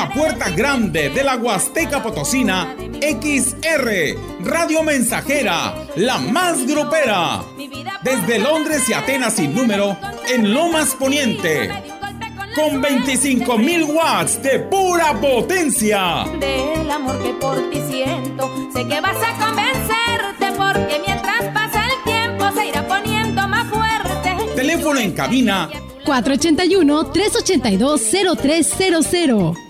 la puerta grande de la Huasteca Potosina, XR, Radio Mensajera, la más grupera. Desde Londres y Atenas sin número, en Lomas Poniente. Con 25 mil watts de pura potencia. Del amor que por ti siento, sé que vas a convencerte porque mientras pasa el tiempo se irá poniendo más fuerte. Teléfono en cabina 481-382-0300.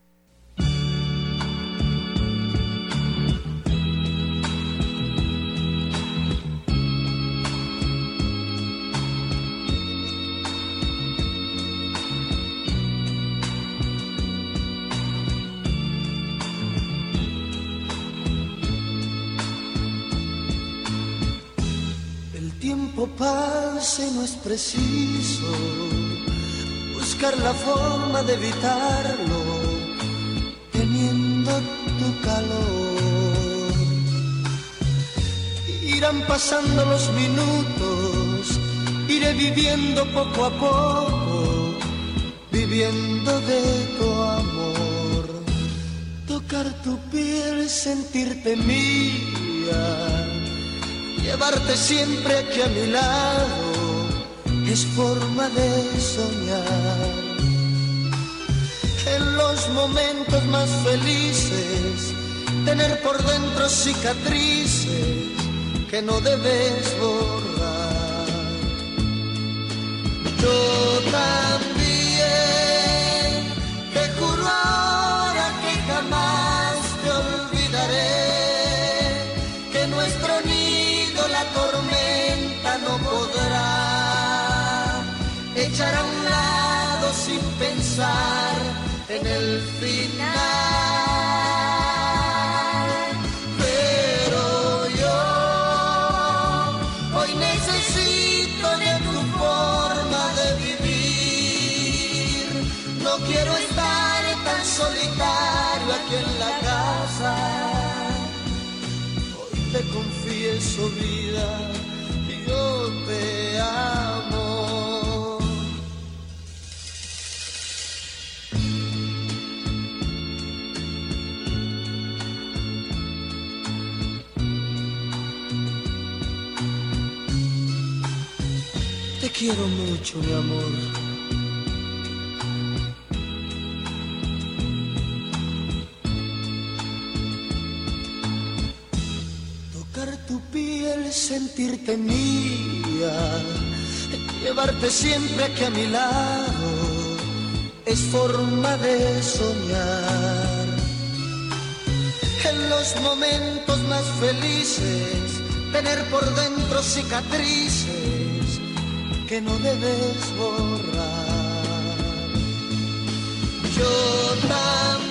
No es preciso buscar la forma de evitarlo, teniendo tu calor. Irán pasando los minutos, iré viviendo poco a poco, viviendo de tu amor. Tocar tu piel, sentirte mía llevarte siempre aquí a mi lado es forma de soñar. En los momentos más felices, tener por dentro cicatrices que no debes borrar. Yo también echar a un lado sin pensar en el final. Pero yo hoy necesito de tu forma de vivir. No quiero estar tan solitario aquí en la casa. Hoy te confieso vida, yo te amo. Quiero mucho, mi amor. Tocar tu piel, sentirte mía, llevarte siempre aquí a mi lado, es forma de soñar. En los momentos más felices, tener por dentro cicatrices que no debes borrar. Yo también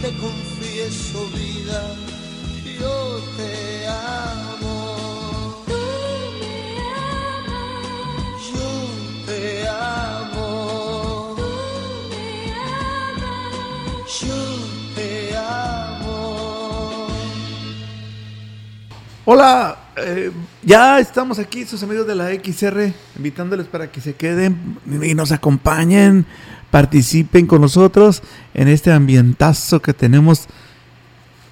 te confieso vida, yo te amo. Yo te amo. Yo te amo. Hola, eh, ya estamos aquí, sus amigos de la XR, invitándoles para que se queden y nos acompañen, participen con nosotros en este ambientazo que tenemos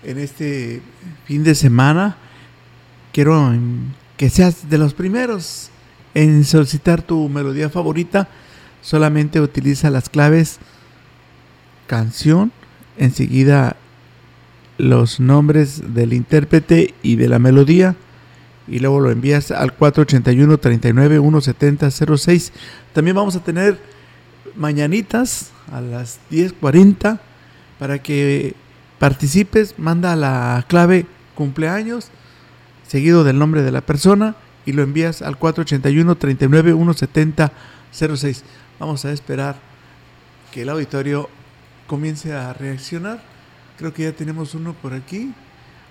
en este fin de semana. Quiero que seas de los primeros en solicitar tu melodía favorita. Solamente utiliza las claves canción, enseguida los nombres del intérprete y de la melodía y luego lo envías al 481 39 170 06. También vamos a tener mañanitas a las 10:40 para que participes, manda la clave cumpleaños seguido del nombre de la persona y lo envías al 481 39 170 06. Vamos a esperar que el auditorio comience a reaccionar. Creo que ya tenemos uno por aquí.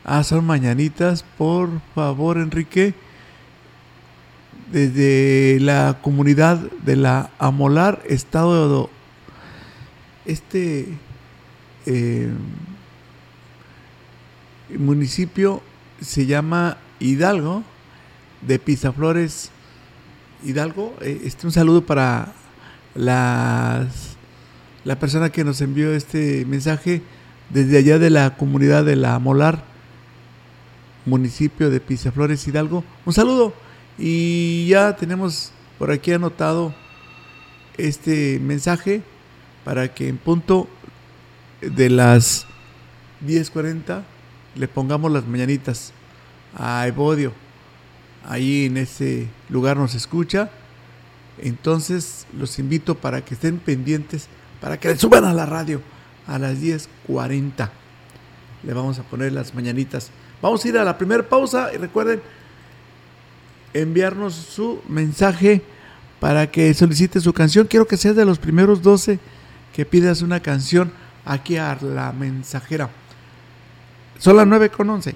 Ah, son mañanitas, por favor, Enrique. Desde la comunidad de la Amolar, estado este eh, municipio se llama Hidalgo, de Pizaflores Hidalgo. Eh, este, un saludo para las, la persona que nos envió este mensaje desde allá de la comunidad de la Molar, municipio de Pizaflores Hidalgo. Un saludo y ya tenemos por aquí anotado este mensaje para que en punto de las 10.40 le pongamos las mañanitas a Evodio. Ahí en ese lugar nos escucha. Entonces los invito para que estén pendientes, para que le suban a la radio a las 10.40. Le vamos a poner las mañanitas. Vamos a ir a la primera pausa y recuerden enviarnos su mensaje para que solicite su canción. Quiero que seas de los primeros 12 que pidas una canción aquí a la mensajera. Son las 9 con 11.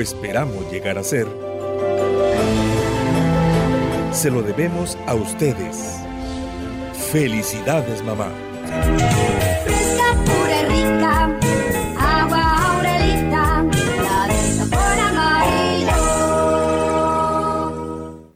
esperamos llegar a ser, se lo debemos a ustedes. Felicidades, mamá.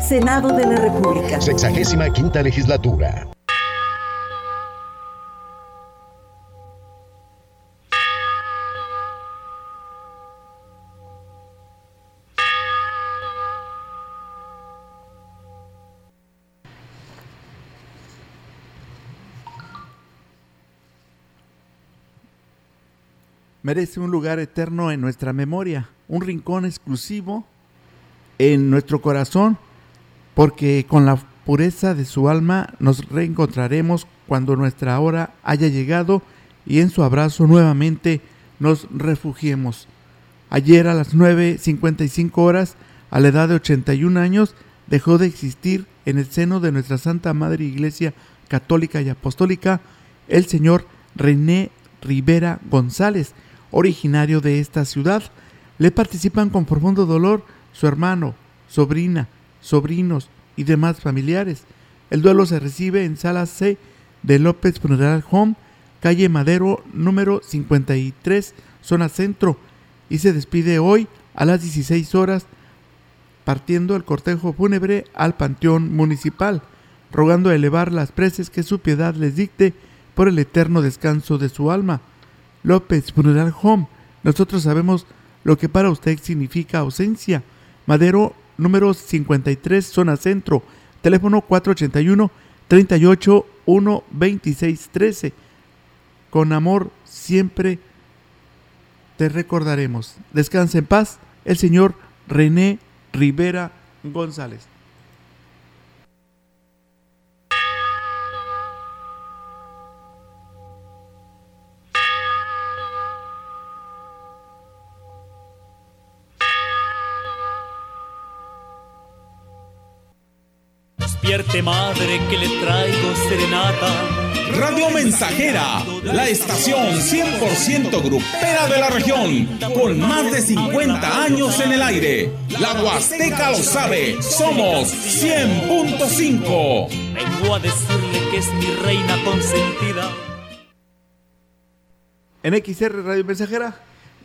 Senado de la República. Sexagésima quinta legislatura. merece un lugar eterno en nuestra memoria, un rincón exclusivo en nuestro corazón porque con la pureza de su alma nos reencontraremos cuando nuestra hora haya llegado y en su abrazo nuevamente nos refugiemos. Ayer a las 9.55 horas, a la edad de 81 años, dejó de existir en el seno de nuestra Santa Madre Iglesia Católica y Apostólica el señor René Rivera González, originario de esta ciudad. Le participan con profundo dolor su hermano, sobrina, sobrinos y demás familiares. El duelo se recibe en sala C de López Funeral Home, calle Madero número 53, zona centro, y se despide hoy a las 16 horas partiendo el cortejo fúnebre al Panteón Municipal, rogando elevar las preces que su piedad les dicte por el eterno descanso de su alma. López Funeral Home, nosotros sabemos lo que para usted significa ausencia. Madero número 53, zona centro, teléfono 481 38 1 26 13. Con amor siempre te recordaremos. Descansa en paz el señor René Rivera González. Madre que le traigo serenata. Radio Mensajera, la estación 100% grupera de la región, con más de 50 años en el aire. La Huasteca lo sabe, somos 100.5. Vengo a decirle que es mi reina consentida. En XR Radio Mensajera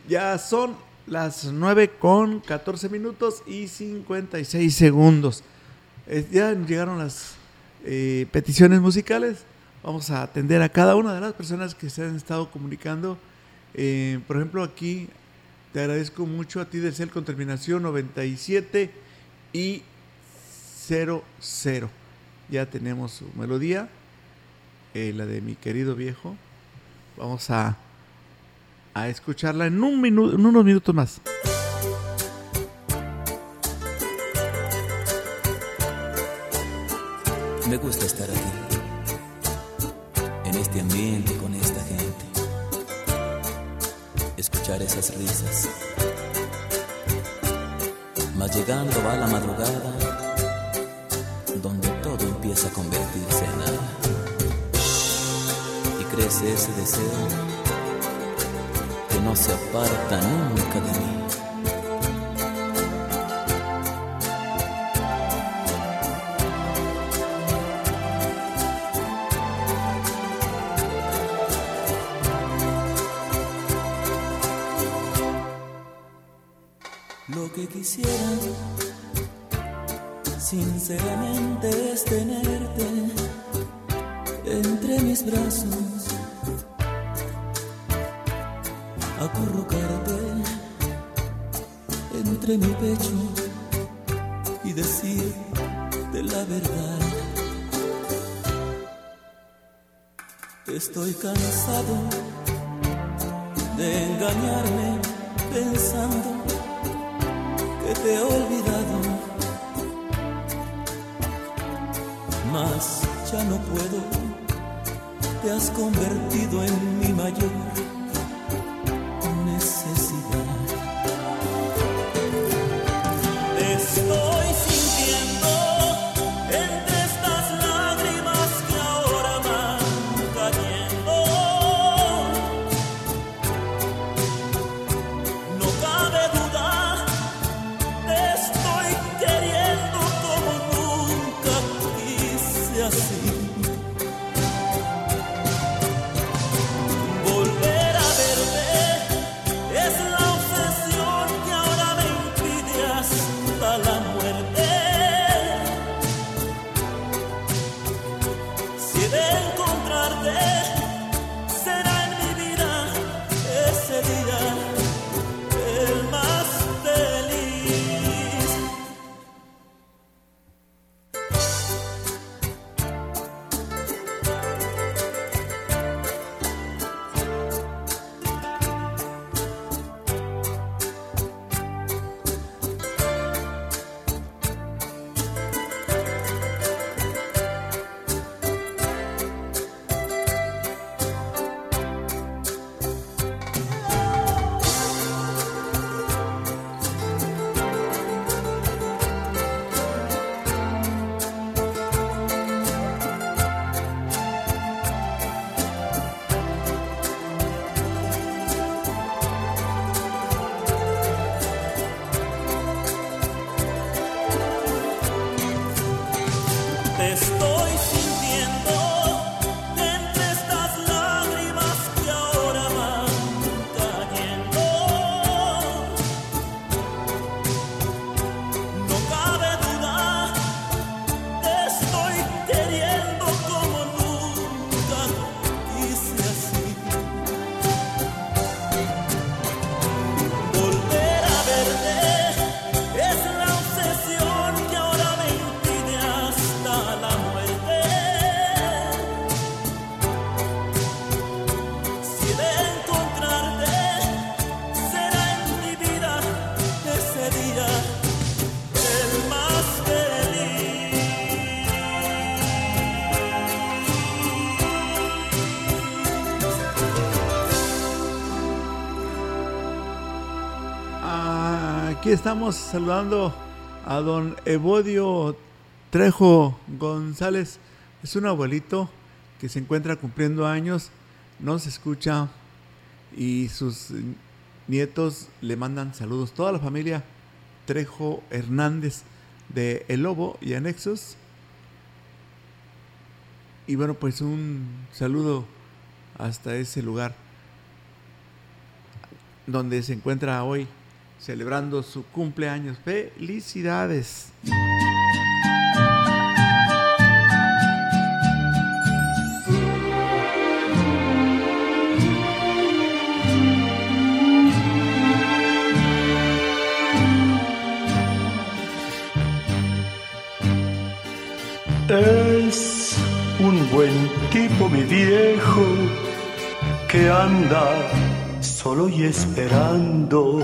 ya son las 9 con 14 minutos y 56 segundos. Eh, ya llegaron las eh, peticiones musicales. Vamos a atender a cada una de las personas que se han estado comunicando. Eh, por ejemplo, aquí te agradezco mucho a ti del CEL con terminación 97 y 00. Ya tenemos su melodía, la de mi querido viejo. Vamos a, a escucharla en, un minuto, en unos minutos más. Me gusta estar aquí, en este ambiente con esta gente, escuchar esas risas. Mas llegando va la madrugada, donde todo empieza a convertirse en nada. Y crece ese deseo que no se aparta nunca de mí. Quisiera, sinceramente, es tenerte entre mis brazos, acurrucarte entre mi pecho y decirte la verdad. Estoy cansado de engañarme pensando que te he olvidado, mas ya no puedo, te has convertido en mi mayor estamos saludando a don Evodio Trejo González es un abuelito que se encuentra cumpliendo años, no se escucha y sus nietos le mandan saludos. Toda la familia Trejo Hernández de El Lobo y Anexos. Y bueno, pues un saludo hasta ese lugar donde se encuentra hoy celebrando su cumpleaños. Felicidades. Es un buen tipo mi viejo que anda solo y esperando.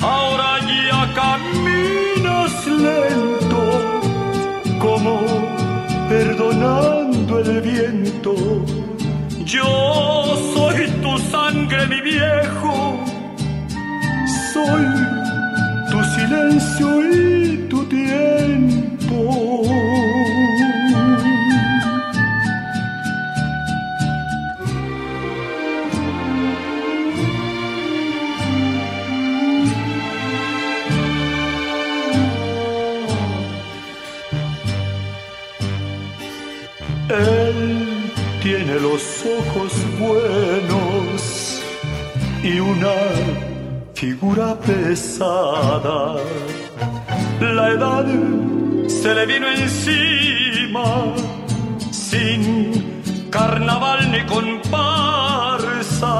ahora ya caminas lento, como perdonando el viento yo soy tu sangre, mi viejo. Soy tu silencio y figura pesada. La edad se le vino encima sin carnaval ni comparsa.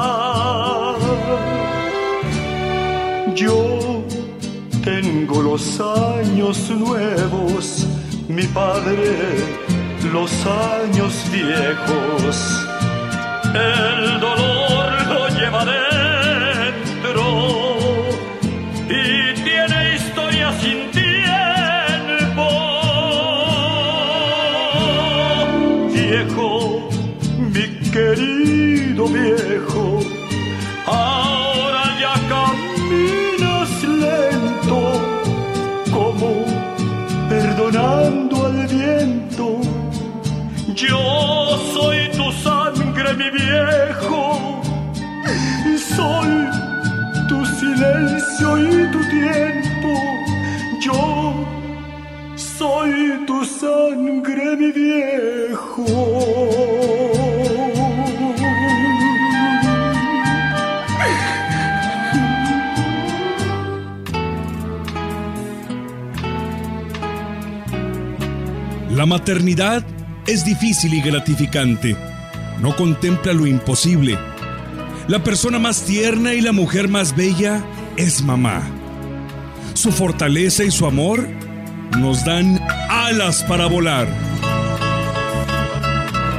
Yo tengo los años nuevos, mi padre los años viejos. El dolor lo lleva viejo, ahora ya caminas lento como perdonando al viento. Yo soy tu sangre, mi viejo. Soy tu silencio y tu tiempo. Yo soy tu sangre, mi viejo. La maternidad es difícil y gratificante. No contempla lo imposible. La persona más tierna y la mujer más bella es mamá. Su fortaleza y su amor nos dan alas para volar.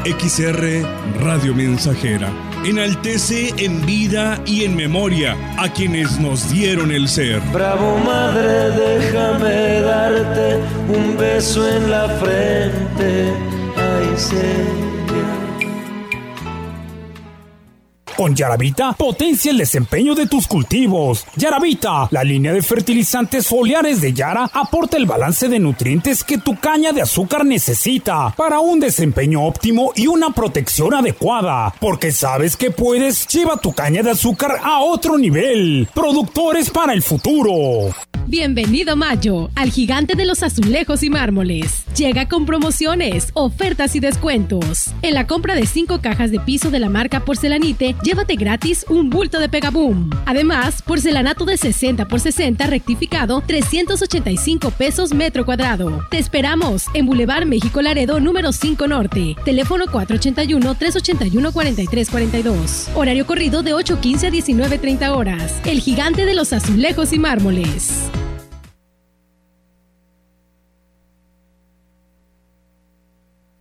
XR Radio Mensajera enaltece en vida y en memoria a quienes nos dieron el ser. Bravo madre, déjame darte un beso en la frente. Ay, señor. Con Yaravita, potencia el desempeño de tus cultivos. Yaravita, la línea de fertilizantes foliares de Yara, aporta el balance de nutrientes que tu caña de azúcar necesita para un desempeño óptimo y una protección adecuada. Porque sabes que puedes, lleva tu caña de azúcar a otro nivel. Productores para el futuro. Bienvenido Mayo al gigante de los azulejos y mármoles. Llega con promociones, ofertas y descuentos. En la compra de 5 cajas de piso de la marca Porcelanite, llévate gratis un bulto de Pegaboom. Además, porcelanato de 60 por 60 rectificado, 385 pesos metro cuadrado. Te esperamos en Boulevard México Laredo número 5 Norte. Teléfono 481-381-4342. Horario corrido de 8.15 a 19.30 horas. El gigante de los azulejos y mármoles.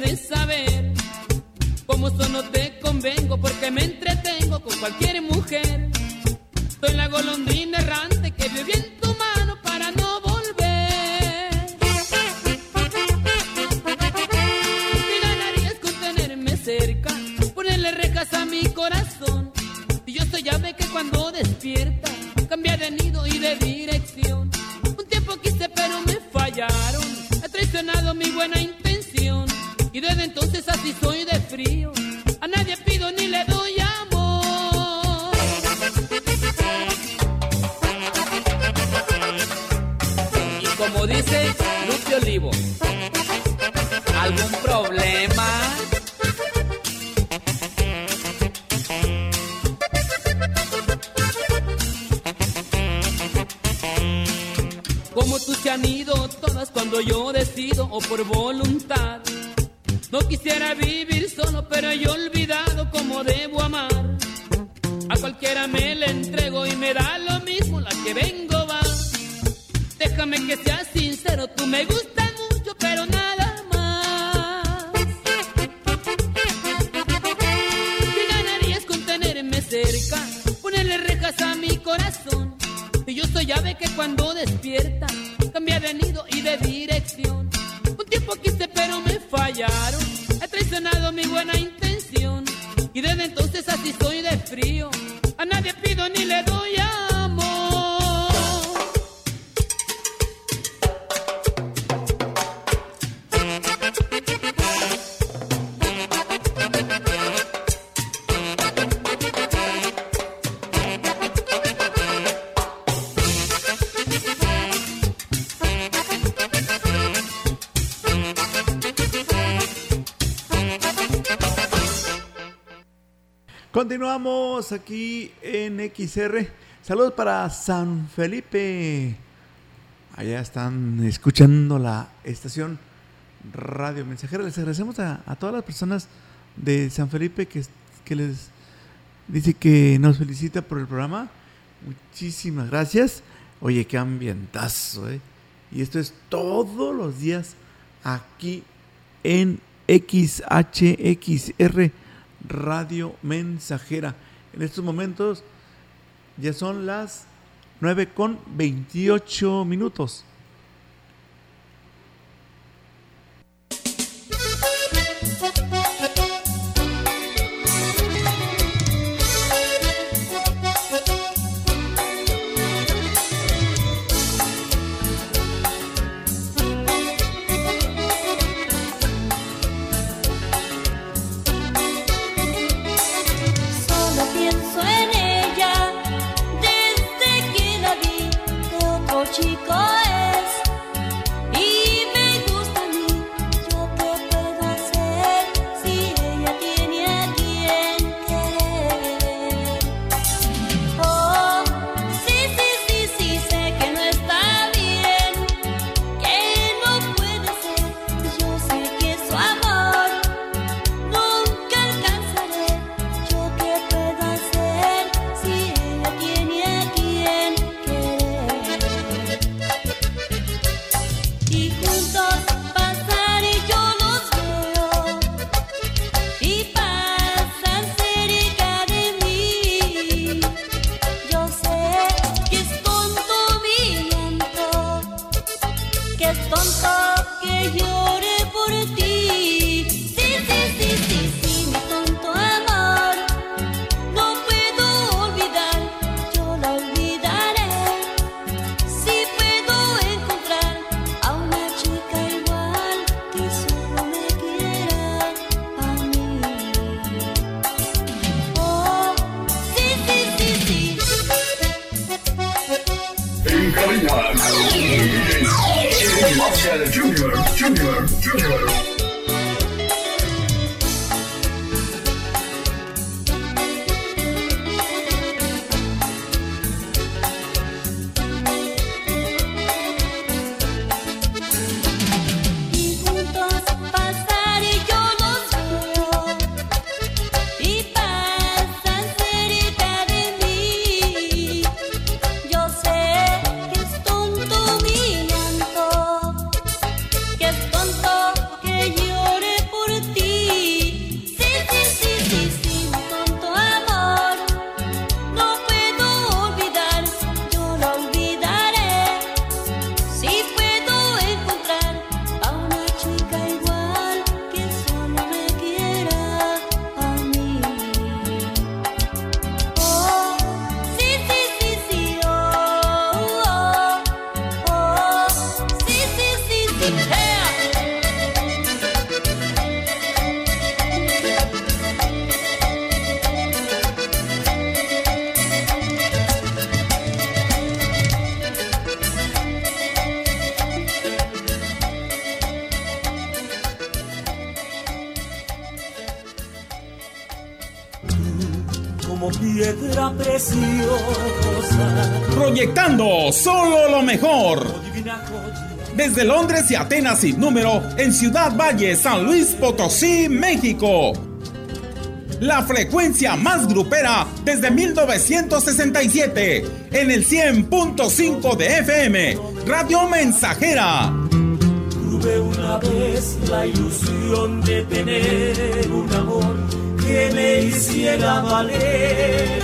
De saber. Como solo te convengo porque me entretengo con cualquier Continuamos aquí en XR. Saludos para San Felipe. Allá están escuchando la estación Radio Mensajera. Les agradecemos a, todas las personas de San Felipe que, que les dice que nos felicita por el programa. Muchísimas gracias. Oye, qué ambientazo, ¿eh? Y esto es todos los días aquí en XHXR Radio Mensajera. En estos momentos ya son las 9 con 28 minutos. Desde Londres y Atenas sin número, en Ciudad Valle, San Luis Potosí, México. La frecuencia más grupera desde 1967, en el 100.5 de FM, Radio Mensajera. Tuve una vez la ilusión de tener un amor que me hiciera valer.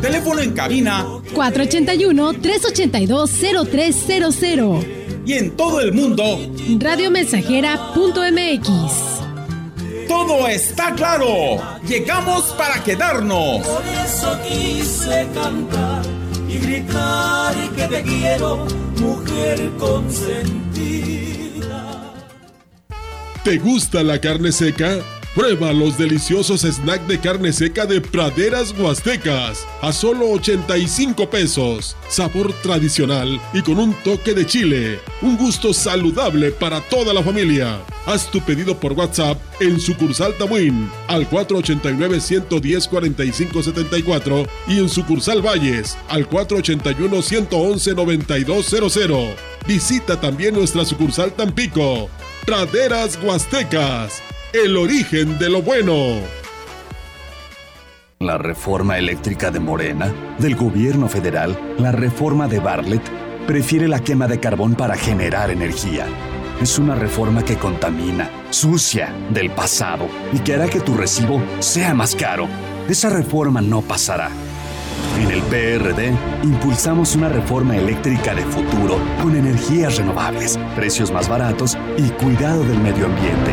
Teléfono en cabina 481-382-0300. Y en todo el mundo, Radiomensajera.mx. todo está claro. Llegamos para quedarnos. Por eso quise cantar y gritar que te quiero, mujer consentida. ¿Te gusta la carne seca? Prueba los deliciosos snacks de carne seca de Praderas Huastecas a solo 85 pesos. Sabor tradicional y con un toque de chile. Un gusto saludable para toda la familia. Haz tu pedido por WhatsApp en sucursal Tamuín al 489-110-4574 y en sucursal Valles al 481-111-9200. Visita también nuestra sucursal Tampico. Praderas Huastecas el origen de lo bueno. La reforma eléctrica de Morena, del gobierno federal, la reforma de Bartlett, prefiere la quema de carbón para generar energía. Es una reforma que contamina, sucia, del pasado y que hará que tu recibo sea más caro. Esa reforma no pasará. En el PRD impulsamos una reforma eléctrica de futuro con energías renovables, precios más baratos y cuidado del medio ambiente.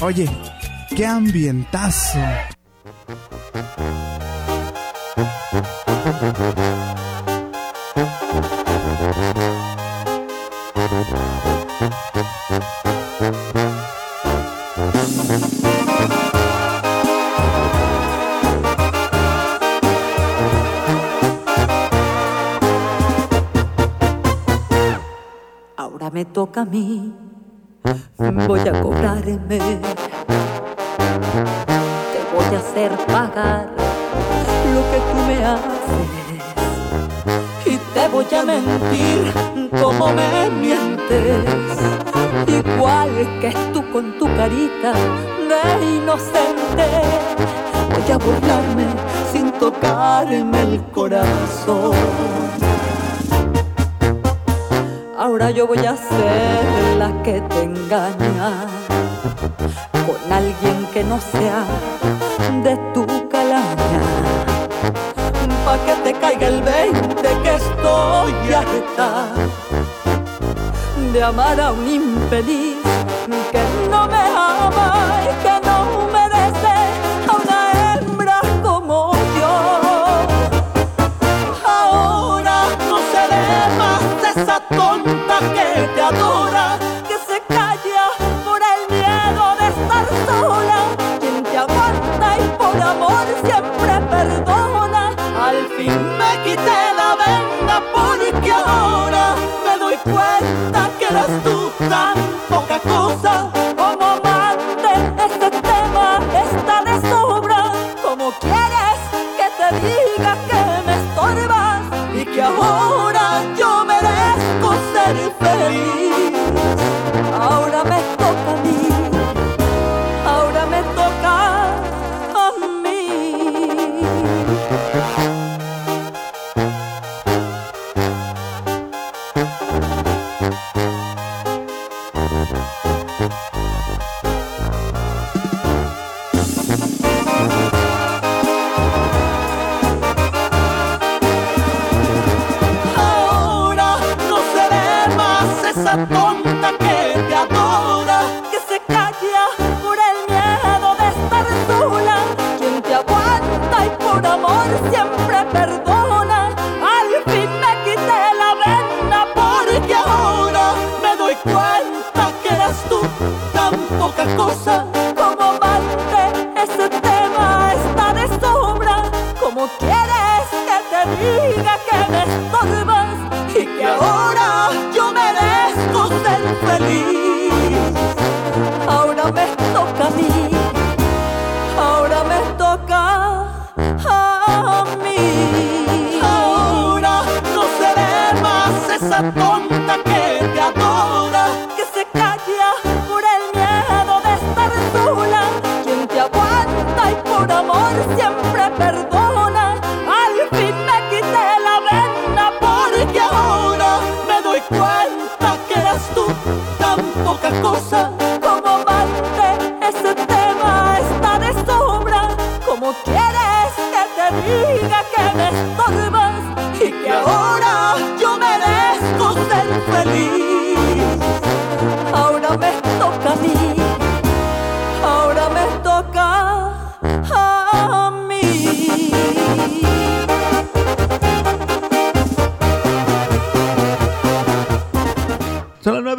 Oye, qué ambientazo. Ahora me toca a mí, voy a cobrarme. Te voy a hacer pagar lo que tú me haces. Y te voy a mentir como me mientes. Igual que tú con tu carita de inocente. Voy a burlarme sin tocarme el corazón. Ahora yo voy a ser la que te engaña con alguien que no sea de tu calaña. pa' que te caiga el 20 que estoy harta de amar a un infeliz que no me ama y que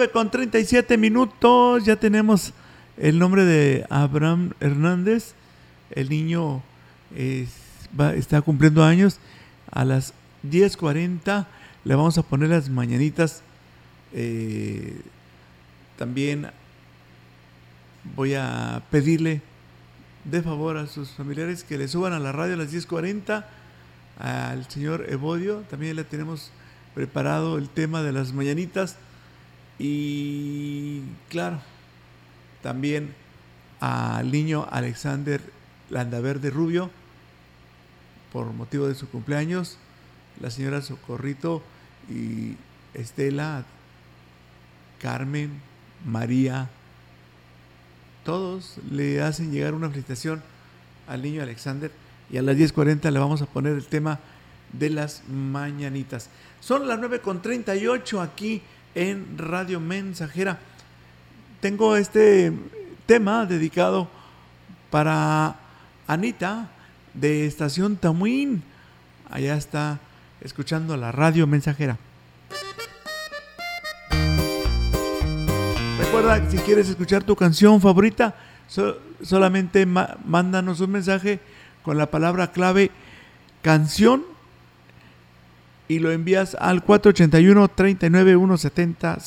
con 37 minutos. Ya tenemos el nombre de Abraham Hernández. El niño está cumpliendo años. A las 10.40 le vamos a poner las mañanitas. Eh, también voy a pedirle de favor a sus familiares que le suban a la radio a las 10.40 al señor Evodio. También le tenemos preparado el tema de las mañanitas. Y claro, también al niño Alexander Landaverde Rubio, por motivo de su cumpleaños, la señora Socorrito y Estela, Carmen, María, todos le hacen llegar una felicitación al niño Alexander y a las 10.40 le vamos a poner el tema de las mañanitas. Son las 9.38 aquí en Radio Mensajera. Tengo este tema dedicado para Anita de Estación Tamuín. Allá está escuchando la Radio Mensajera. Si quieres escuchar tu canción favorita, so- solamente mándanos un mensaje con la palabra clave canción y lo envías al 481 39 170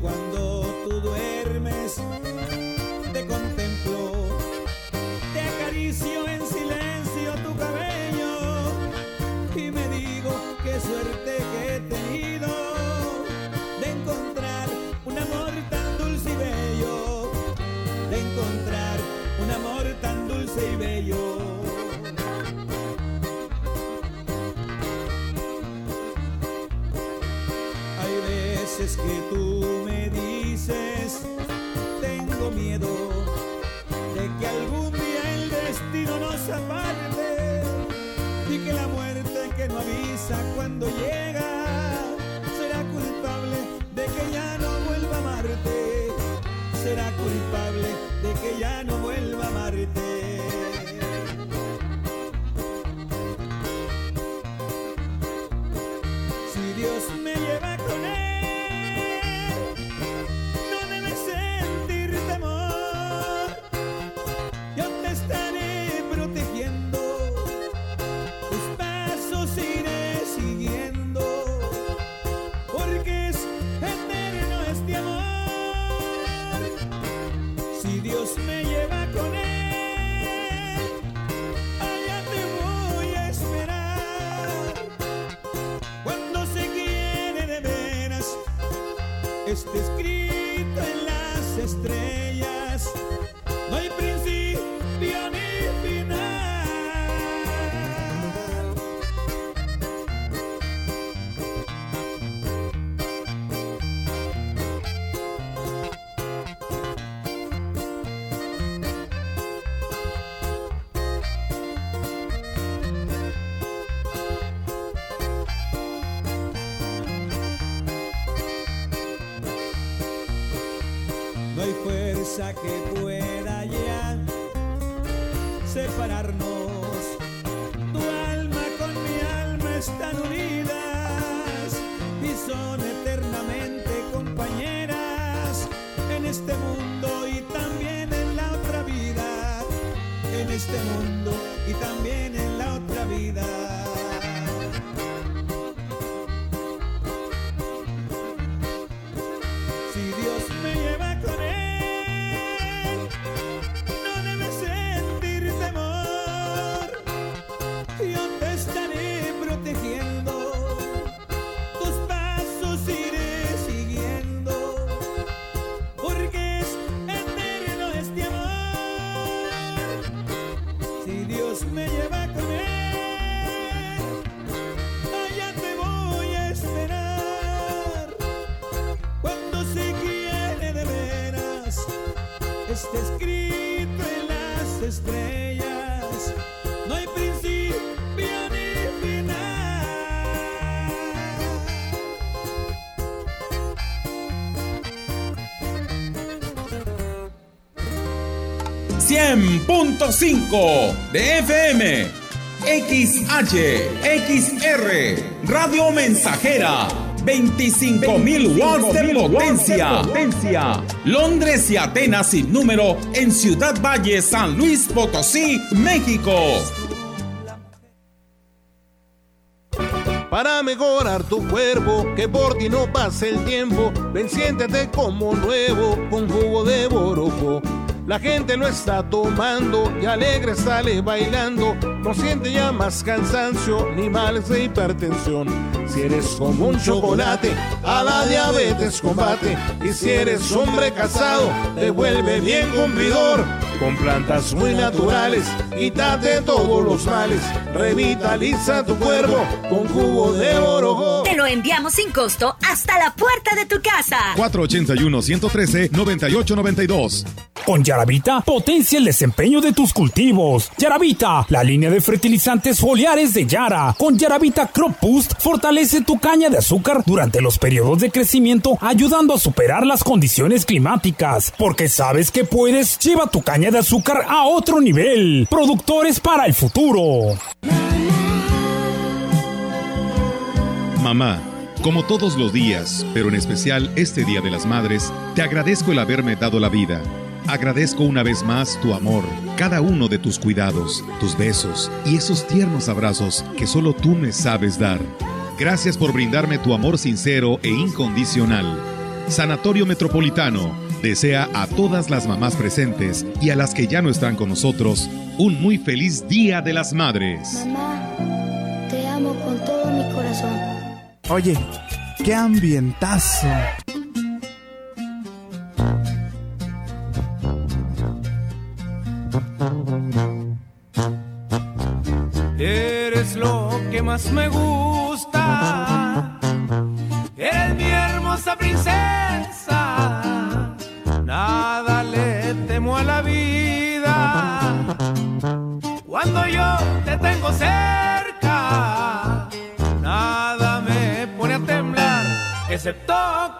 cuando tú duermes, que pueda ya separarnos. 100.5 de FM, XH, XR, Radio Mensajera, 25.000 watts de potencia. potencia. Londres y Atenas sin número en Ciudad Valle, San Luis Potosí, México. Para mejorar tu cuerpo, que por ti no pase el tiempo, ven siéntete como nuevo con jugo de borojo. La gente lo está tomando y alegre sale bailando. No siente ya más cansancio ni males de hipertensión. Si eres como un chocolate, a la diabetes combate. Y si eres hombre casado, te vuelve bien cumplidor. Con plantas muy naturales, quítate todos los males. Revitaliza tu cuerpo con jugo de orojo. Lo enviamos sin costo hasta la puerta de tu casa. 481-113-9892. Con Yaravita, potencia el desempeño de tus cultivos. Yaravita, la línea de fertilizantes foliares de Yara. Con Yaravita Crop Boost, fortalece tu caña de azúcar durante los periodos de crecimiento, ayudando a superar las condiciones climáticas. Porque sabes que puedes, lleva tu caña de azúcar a otro nivel. Productores para el futuro. Mamá, como todos los días, pero en especial este Día de las Madres, te agradezco el haberme dado la vida. Agradezco una vez más tu amor, cada uno de tus cuidados, tus besos y esos tiernos abrazos que solo tú me sabes dar. Gracias por brindarme tu amor sincero e incondicional. Sanatorio Metropolitano desea a todas las mamás presentes y a las que ya no están con nosotros un muy feliz Día de las Madres. Mamá, te amo con todo mi corazón. Oye, qué ambientazo. Eres lo que más me gusta.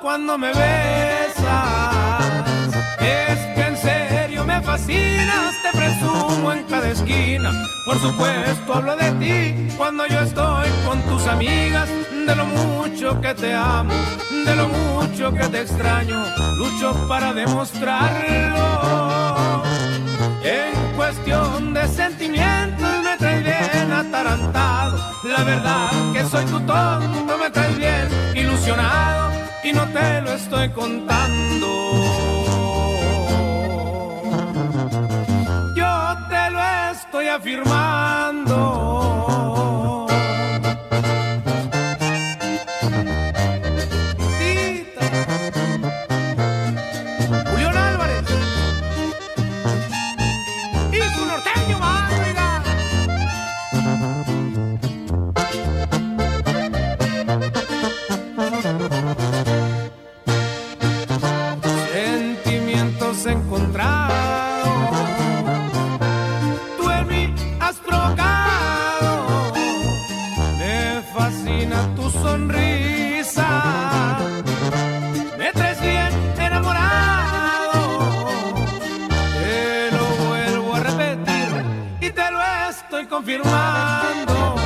Cuando me besas. Es que en serio me fascinas, te presumo en cada esquina. Por supuesto hablo de ti cuando yo estoy con tus amigas, de lo mucho que te amo, de lo mucho que te extraño, lucho para demostrarlo. En cuestión de sentimientos me traes bien atarantado, la verdad que soy tu tonto, me traes bien ilusionado y no te lo estoy contando. Yo te lo estoy afirmando. Confirmando.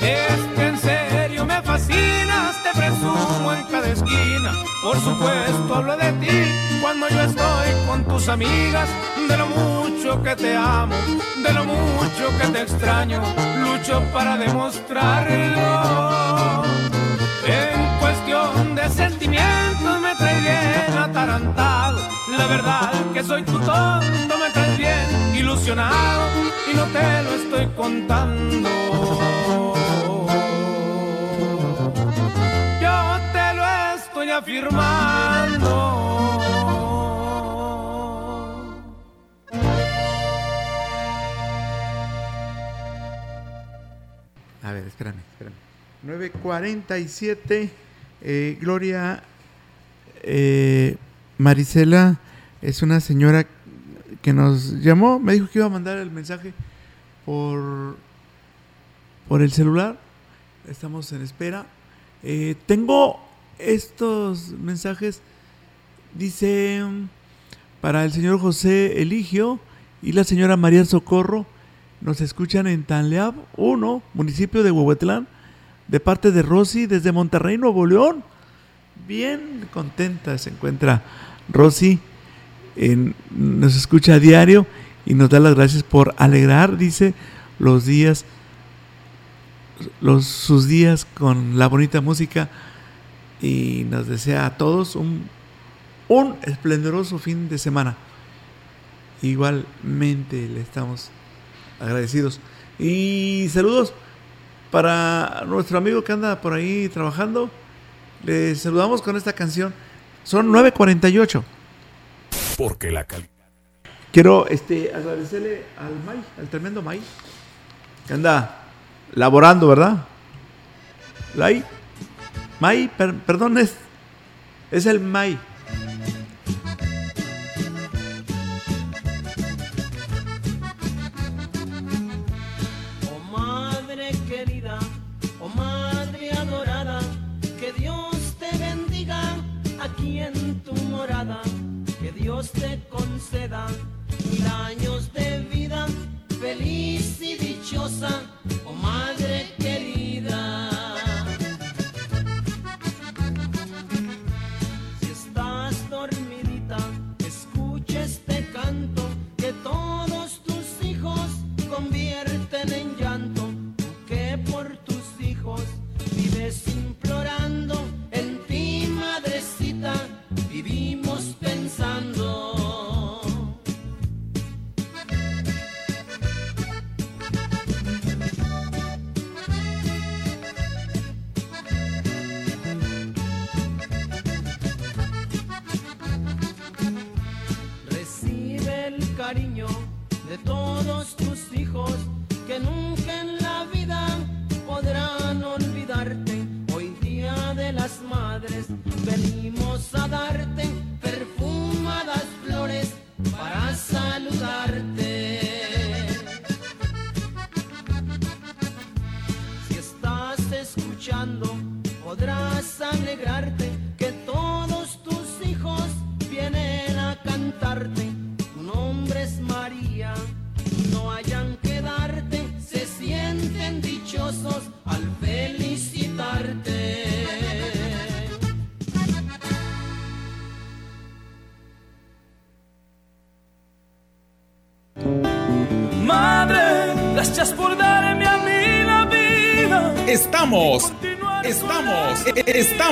Es que en serio me fascinas, te presumo en cada esquina. Por supuesto hablo de ti cuando yo estoy con tus amigas. De lo mucho que te amo, de lo mucho que te extraño, lucho para demostrarlo. En cuestión de sentimientos me traes bien atarantado. La verdad que soy tu tonto, me bien ilusionado y no te lo estoy contando. Yo te lo estoy afirmando. A ver, espérame, espérame. 9.47. eh, Gloria eh, Marisela es una señora que nos llamó, me dijo que iba a mandar el mensaje por, por el celular. Estamos en espera. Eh, tengo estos mensajes. Dice para el señor José Eligio y la señora María Socorro. Nos escuchan en Tanleab 1, municipio de Huehuetlán, de parte de Rosy desde Monterrey, Nuevo León. Bien contenta se encuentra Rosy. Nos escucha a diario y nos da las gracias por alegrar, dice, los días, los, sus días con la bonita música y nos desea a todos un, un esplendoroso fin de semana. Igualmente le estamos agradecidos. Y saludos para nuestro amigo que anda por ahí trabajando. Le saludamos con esta canción. Son 9.48. Porque la calidad. Quiero este, agradecerle al May, al tremendo May, que anda laborando, ¿verdad? Lai. May, per- perdón, es, es el May.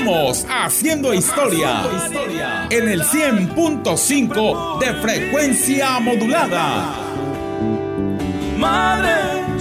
Estamos haciendo historia en el 100.5 de frecuencia modulada. Madre,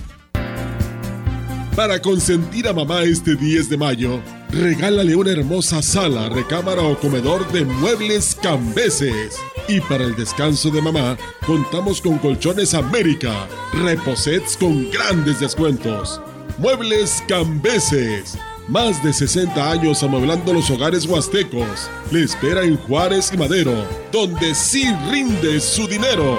Para consentir a mamá este 10 de mayo, regálale una hermosa sala, recámara o comedor de muebles cambeses. Y para el descanso de mamá, contamos con Colchones América, reposets con grandes descuentos. Muebles cambeses. Más de 60 años amueblando los hogares huastecos. Le espera en Juárez y Madero, donde sí rinde su dinero.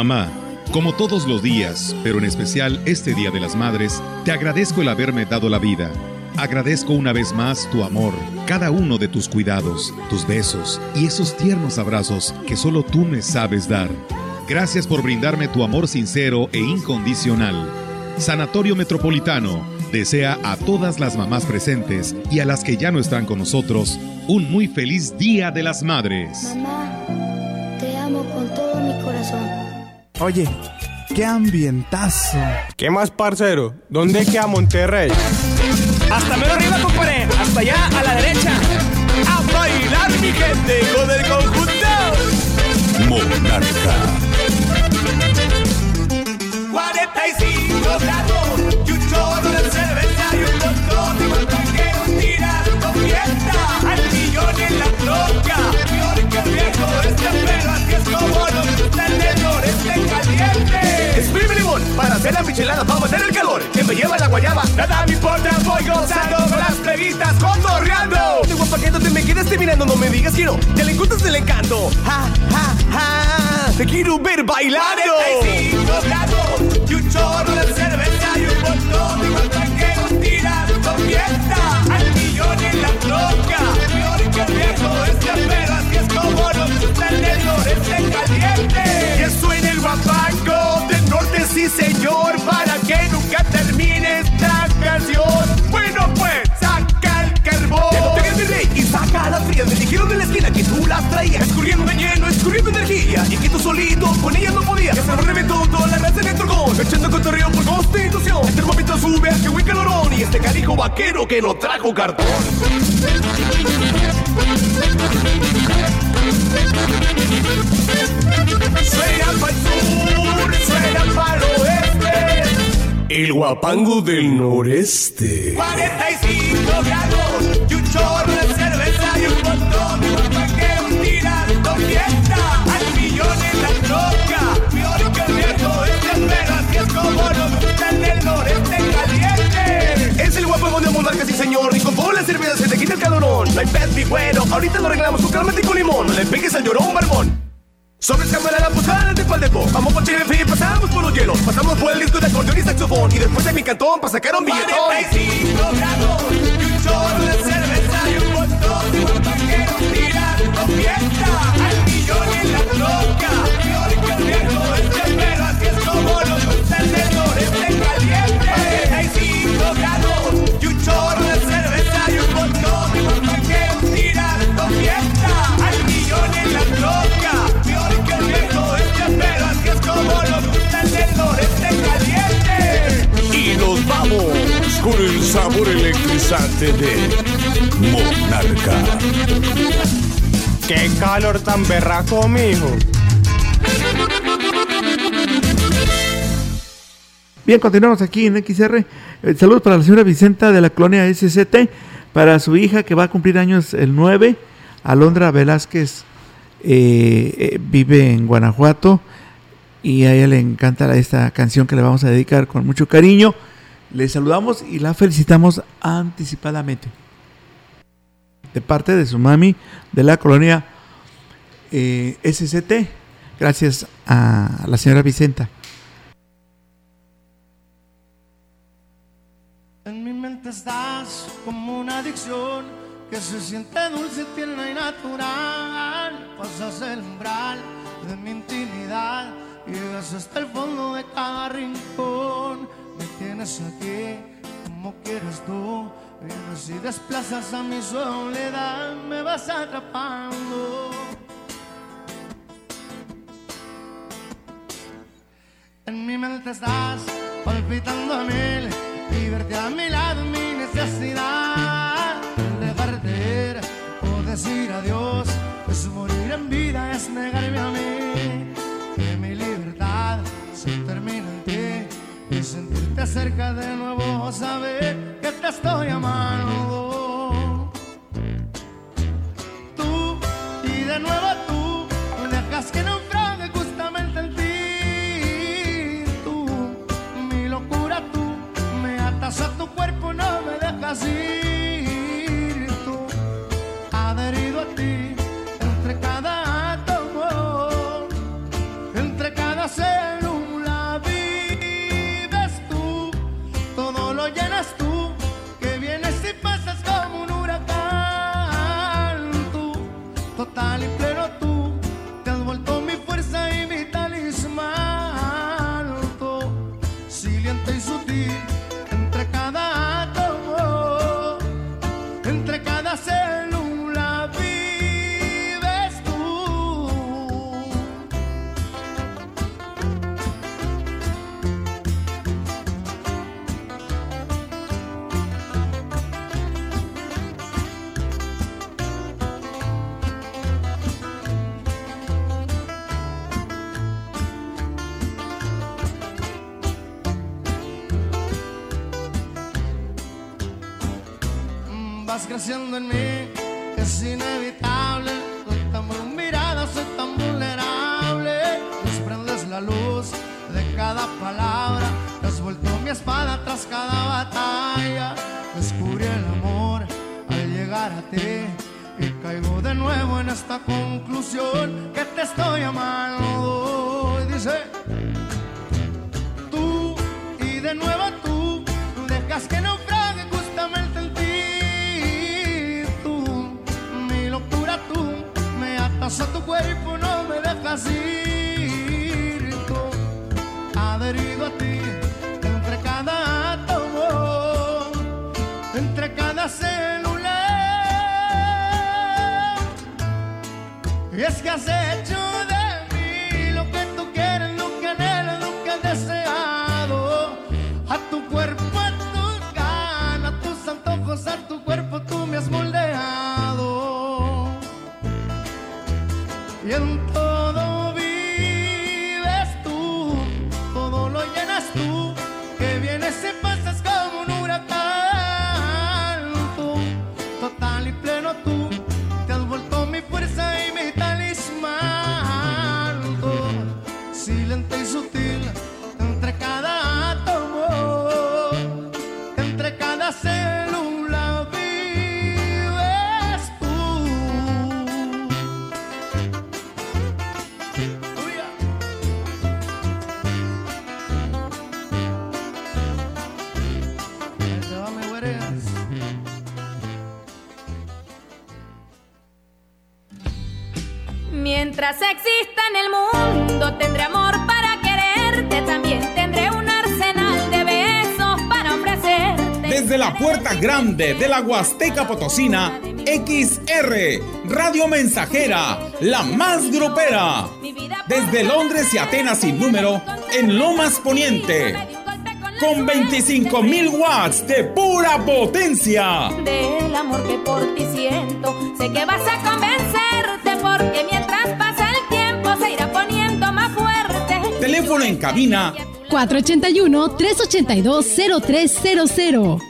Mamá, como todos los días, pero en especial este Día de las Madres, te agradezco el haberme dado la vida. Agradezco una vez más tu amor, cada uno de tus cuidados, tus besos y esos tiernos abrazos que solo tú me sabes dar. Gracias por brindarme tu amor sincero e incondicional. Sanatorio Metropolitano desea a todas las mamás presentes y a las que ya no están con nosotros un muy feliz Día de las Madres. Mamá, te amo con todo mi corazón. Oye, qué ambientazo. ¿Qué más, parcero? ¿Dónde queda Monterrey? Hasta menos arriba, compadre. Hasta allá, a la derecha. A bailar, mi gente, con el conjunto. Monarca. 45 grados y un chorro de cerveza y un montón de guapangueros tirando fiesta al millón en la troca. Peor que el viejo este pero así es como nos gusta el noreste limón para hacer la michelada para mantener el calor. Que me lleva la guayaba. Nada me importa, voy gozando con las plebitas cotorreando. De guapaqueto te me quedaste mirando, no me digas que no. Ya le encuentras el encanto. Ja, ja, ja. Te quiero ver bailando. 45 grados y un chorro de cerveza y un montón de guapangueros tirando fiesta al millón en la troca. Peor que el viejo este pero así es como nos gusta el del noreste caliente. Que el guapango del norte, sí señor, para que nunca termine esta canción. Bueno pues, saca el carbón. Que no te mi rey y saca las frías. Me dijeron de la esquina que tú las traías. Escurriendo de lleno, escurriendo energía. Y que tú solito con ella no podías. Que se nos reventó toda la raza en el turgón. Echando cotorreo por constitución. Este guapito sube a que buen calorón. Y este canijo vaquero que no trajo cartón. El guapango del noreste. 45 grados y un chorro de cerveza y un montón de guapangueros tirando fiesta al millón en la troca. Peor que el viejo este pero así es como nos gusta el del noreste caliente. Es el guapango de monarca, sí señor. Y con todas las cervezas se te quita el calorón. No hay pez ni bueno. Ahorita lo arreglamos con calmate y con limón. No le pegues al llorón, barbón. Sobre cámara la posada de Paldepo Vamos por Chile, pasamos por los hielos Pasamos por el disco de acordeón y saxofón. Y después de mi cantón para sacar un billetón. 45 grados y un chorro de cerveza y un montón de guapangueros tirando fiesta. Al millón en la troca. Que el viejo este pero así es como nos sabor electrizante de Monarca. Qué calor tan berraco, mijo. Bien, continuamos aquí en XR. Eh, saludos para la señora Vicenta de la colonia SCT, para su hija que va a cumplir años el 9, Alondra Velázquez, eh, eh, vive en Guanajuato y a ella le encanta esta canción que le vamos a dedicar con mucho cariño. Le saludamos y la felicitamos anticipadamente. De parte de su mami de la colonia eh, SCT. Gracias a la señora Vicenta. En mi mente estás como una adicción que se siente dulce, tierna y natural. Pasas el umbral de mi intimidad y llegas hasta el fondo de cada rincón. Me tienes aquí como quieres tú. Vienes y desplazas a mi soledad, me vas atrapando. En mi mente estás palpitando a mil y verte a mi lado mi necesidad. Dejarte ir o decir adiós es morir en vida, es negarme a mí. Y sentirte cerca de nuevo, saber que te estoy amando. Tú y de nuevo tú dejas que naufrague justamente en ti. Tú, mi locura, tú me atas a tu cuerpo, no me dejas ir. Tú, adherido a ti, entre cada átomo, entre cada célula Vas creciendo en mí, Y puerta grande de la Huasteca Potosina, XR, Radio Mensajera, la más grupera. Desde Londres y Atenas sin número, en Lomas Poniente. con 25 mil watts de pura potencia. Del amor que por ti siento, sé que vas a convencerte porque mientras pasa el tiempo se irá poniendo más fuerte. Teléfono en cabina 481-382-0300.